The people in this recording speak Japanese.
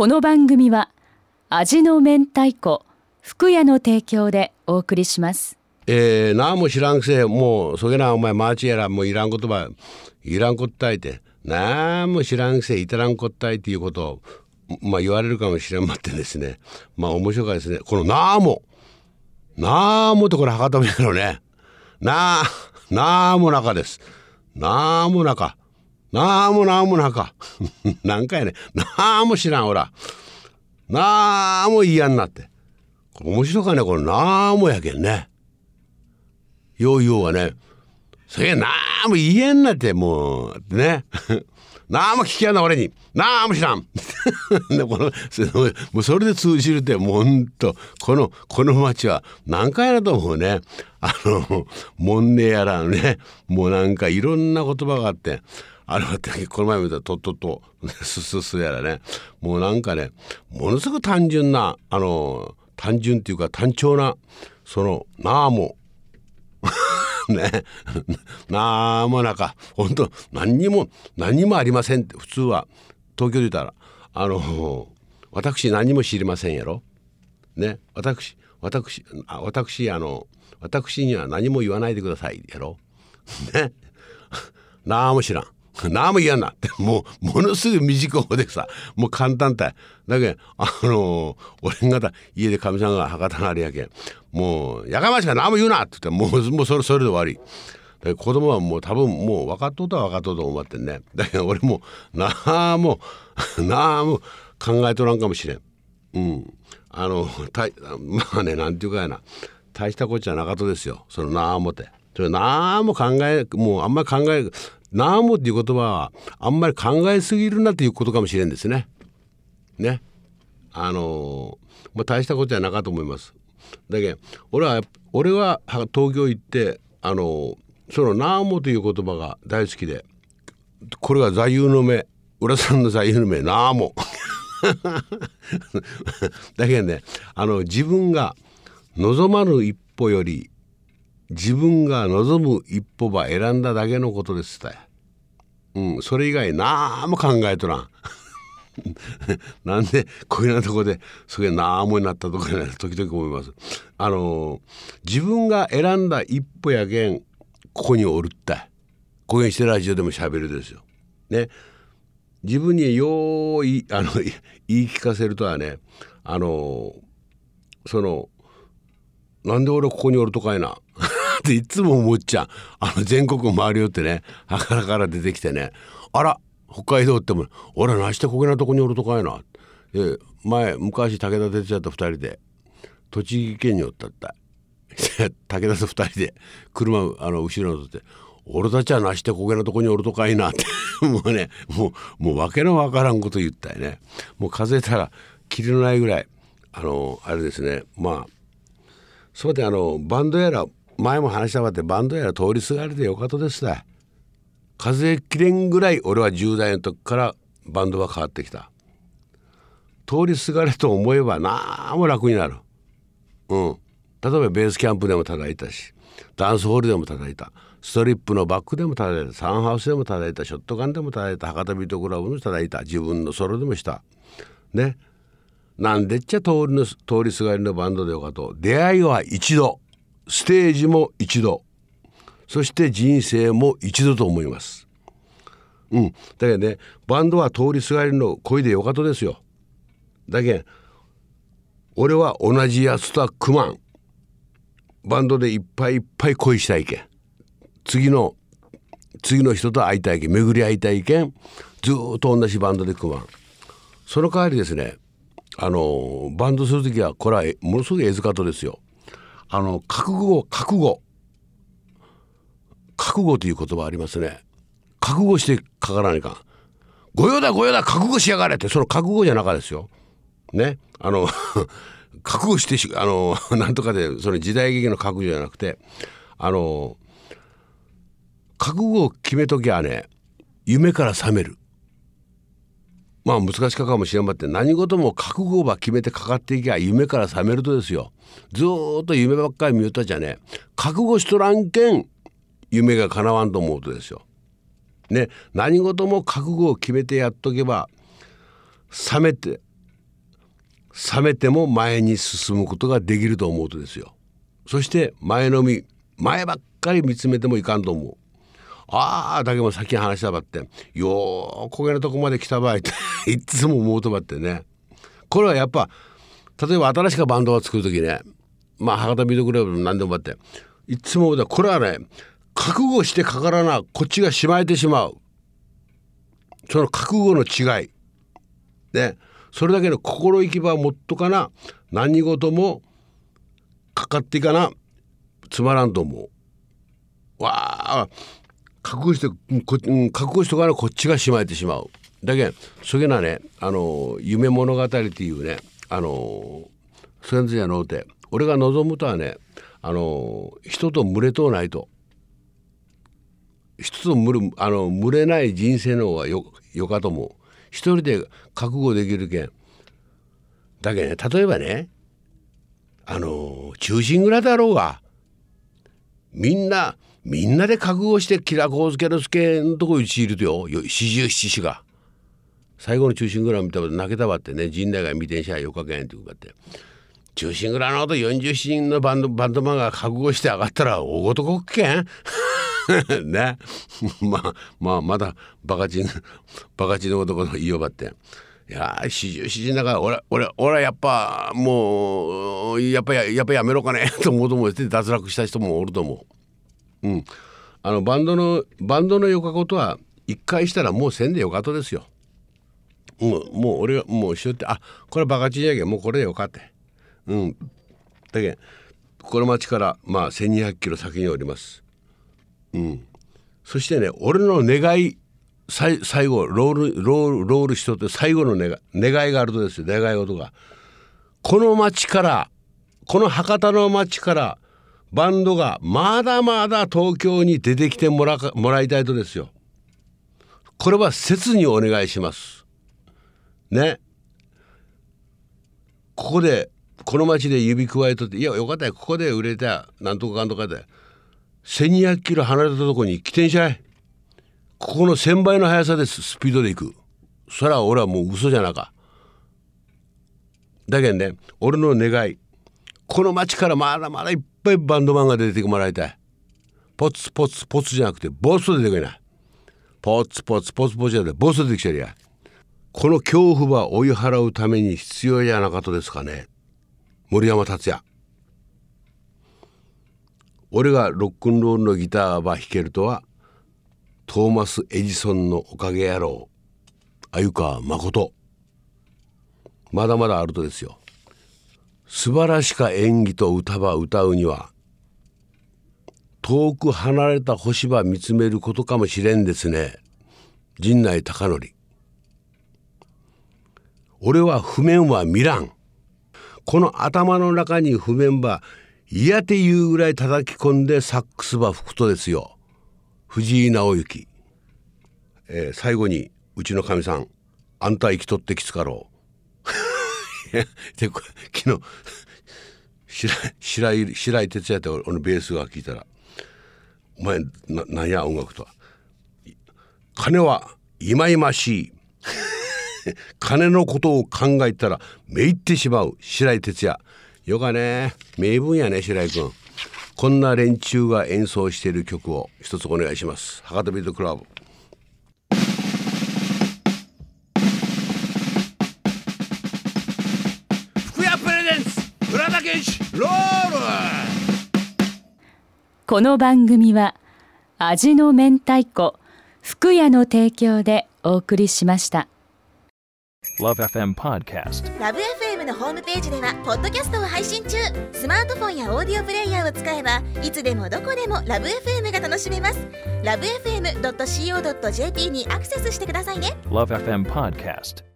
この番組は味の明太子福屋の提供でお送りします。えー、何も知らんくせもうそげなお前マーチやらもういらん言葉いらんこったいて何も知らんくせいたらんこったいっていうことをまあ言われるかもしれんまってですね。まあ面白かですね。この「なも」「なーも」とこれ博多弁のね「なー」「なーも中です」「なーも中」「なーもなーも中」なんかやね「なーも知らんおら」「なーも嫌になって。面白かねこの「なーも」やけんね。ようようはね。それなーも言えんなってもうね。なーも聞きやんな俺に。なーも知らん。でこのもうそれで通じるってもうほんとこのこの町は何回だと思うね。あのもんねやらね。もうなんかいろんな言葉があって。あれはこの前見たとっとっとすすすやらね。もうなんかねものすごく単純なあの単純っていうか単調なその「なあも ねなあもなか本当何にも何にもありませんって普通は。東京で言ったらあの私何も知りませんやろ。ね私私あ私あの私には何も言わないでくださいやろ。ね。なあも知らん。何も嫌なってもうものすごい短い方でさもう簡単たいだけあのー、俺方家でかみさんが博多のあれやけんもう「やかましか何も言うな」って言ってもうもうそれそれで終わり。で子供はもう多分もう分かっとうとは分かっとうと思ってんね。だけど俺もなあもなあも考えとらんかもしれん。うん。あのたまあねなんていうかやな。大したことじゃなかったですよ。そのなあもって。それなあも考えもうあんまり考えなあもっていう言葉はあんまり考えすぎるなっていうことかもしれんですね。ね。あのまあ大したことじゃなかと思います。だけど俺は俺は東京行ってあのその「ナーモ」という言葉が大好きでこれが座右の銘。浦さんの座右の銘「ナーモ」だけどねあの自分が望まぬ一歩より自分が望む一歩ば選んだだけのことですたうん、それ以外何も考えとらん。なんでこういうなとこでそれなあもになったとかね時々思います。あの自分が選んだ一歩やけんここにおるったこういうしてラジオでもしゃべるですよ。ね自分によいあの言い聞かせるとはねあのそのなんで俺ここにおるとかいな っていつも思っちゃう。あの全国回りよってね博多から出てきてね。あら北海道っても俺なしてこげなとこにおるとかいな。で前昔武田鉄矢と2人で栃木県におったった。武田と2人で車あの後ろに乗って俺たちはなしてこげなとこにおるとかいな。っ てもうねもうもう訳のわからんこと言ったよね。もう数えたらきりのないぐらいあのあれですね。まあそうであのバンドやら前も話したばってバンドやら通りすがりでよかったですね。数えきれんぐらい俺は10代の時からバンドは変わってきた。通りすがれと思えばなも楽になる。うん。例えばベースキャンプでも叩いたしダンスホールでも叩いた。ストリップのバックでも叩いた。サンハウスでも叩いた。ショットガンでも叩いた。博多ビートクラブでも叩いた。自分のソロでもした。ね。なんでっちゃ通りの通りすがりのバンドでよかと。出会いは一度。ステージも一度。そして人生も一度と思います。うん、だけどねバンドは通りすがりの恋でよかとですよ。だけ俺は同じやつとはくまん。バンドでいっぱいいっぱい恋したいけん。次の次の人と会いたいけん。巡り会いたいけん。ずっと同じバンドでくまん。その代わりですねあのバンドする時はこれはものすごく絵塚とですよ。あの覚悟覚悟。覚悟という言葉ありますね。覚悟してかからないか御用だ御用だ覚悟しやがれって。その覚悟じゃなかですよ。ね。あの 覚悟してあの なんとかでその時代劇の覚悟じゃなくてあの覚悟を決めときゃね夢から覚める。まあ難しかかもしれんばって何事も覚悟ば決めてかかっていきゃ夢から覚めるとですよ。ずっと夢ばっかり見よったじゃね覚悟しとらんけん夢が叶わんと思うとですよ。ね。何事も覚悟を決めてやっとけば冷めて冷めても前に進むことができると思うとですよ。そして前のみ前ばっかり見つめてもいかんと思う。ああだけも先に話したばって。よー焦げのとこまで来た場合って いつも思うとばってね。これはやっぱ例えば新しくバンドを作る時ね。まあ博多ビートクラブ何でもばって。いつもだこれはね覚悟してかからなこっちがしまえてしまう。その覚悟の違い。でそれだけの心意気ば持っとかな。何事もかかっていかな。つまらんと思う。わあ覚悟してこ、うん覚悟しとかなこっちがしまえてしまう。だけそげなねあの夢物語っていうねあのそれじゃのうて俺が望むとはねあの人と群れとうないと。人と群れあの群れない人生の方がよよかと思う。一人で覚悟できるけん。だけどね例えばねあの中心蔵だろうがみんなみんなで覚悟してキラコウスケの助のとこうちいるとよ。四十七士が。最後の中心蔵見たら泣けたわってね。陣内が見てんしゃよかけんって言うかって。中心蔵のあと47人のバンドバンドマンが覚悟して上がったら大ごとこっけん？ね。まあまあまだバカチンバカチンの男の言いよばって。いや四十七時だから俺俺俺やっぱもうやっぱややっぱやめろかね。と思うと思って脱落した人もおると思う。うん、あのバンドのバンドのよかことは一回したらもうせんでよかとですよ。もうもう俺がもうしよってあこれバカチンやけんもうこれでよかって。うん。だけんこの町からまあ1,200キロ先におります。うん、そしてね俺の願い最後ロールロールロールしとって最後の願願いがあるとですよ願い事がこの町からこの博多の町からバンドがまだまだ東京に出てきてもらもらいたいとですよ。これは切にお願いします。ね。ここでこの町で指くわえとっていやよかったよ。ここで売れたなんとかかんとかで。1200キロ離れたとこに来てんしゃい。ここの1,000倍の速さです。スピードで行く。そら俺はもう嘘じゃなか。だけどね俺の願い。この町からまだまだいっぱいバンドマンが出てもらいたい。ポツポツポツじゃなくてボスと出てこない。ポツポツポツポツじゃなくてボスと出てきちゃうや。この恐怖は追い払うために必要じゃなかったですかね。森山達也。俺がロックンロールのギターば弾けるとはトーマス・エジソンのおかげやろう。鮎川誠。まだまだあるとですよ。素晴らしか演技と歌ば歌うには遠く離れた星ば見つめることかもしれんですね。陣内孝則。俺は譜面は見らん。この頭の中に譜面ば嫌ていうぐらい叩き込んでサックスば吹くとですよ。藤井直之、えー、最後にうちのかみさんあんた生きとってきつかろう。で昨日白井白井哲也って俺のベースが聞いたら「お前ななんや音楽とは」「金は忌々しい」金のことを考えたらめいってしまう白井哲也。よかね。名分やね白井君こんな連中が演奏している曲を一つお願いします。博多ビートクラブ。この番組は味の明太子福屋の提供でお送りしました。LoveFM Podcast LoveFM のホームページではポッドキャストを配信中。スマートフォンやオーディオプレイヤーを使えばいつでもどこでも LoveFM が楽しめます。LoveFM.co.jp にアクセスしてくださいね。LoveFM Podcast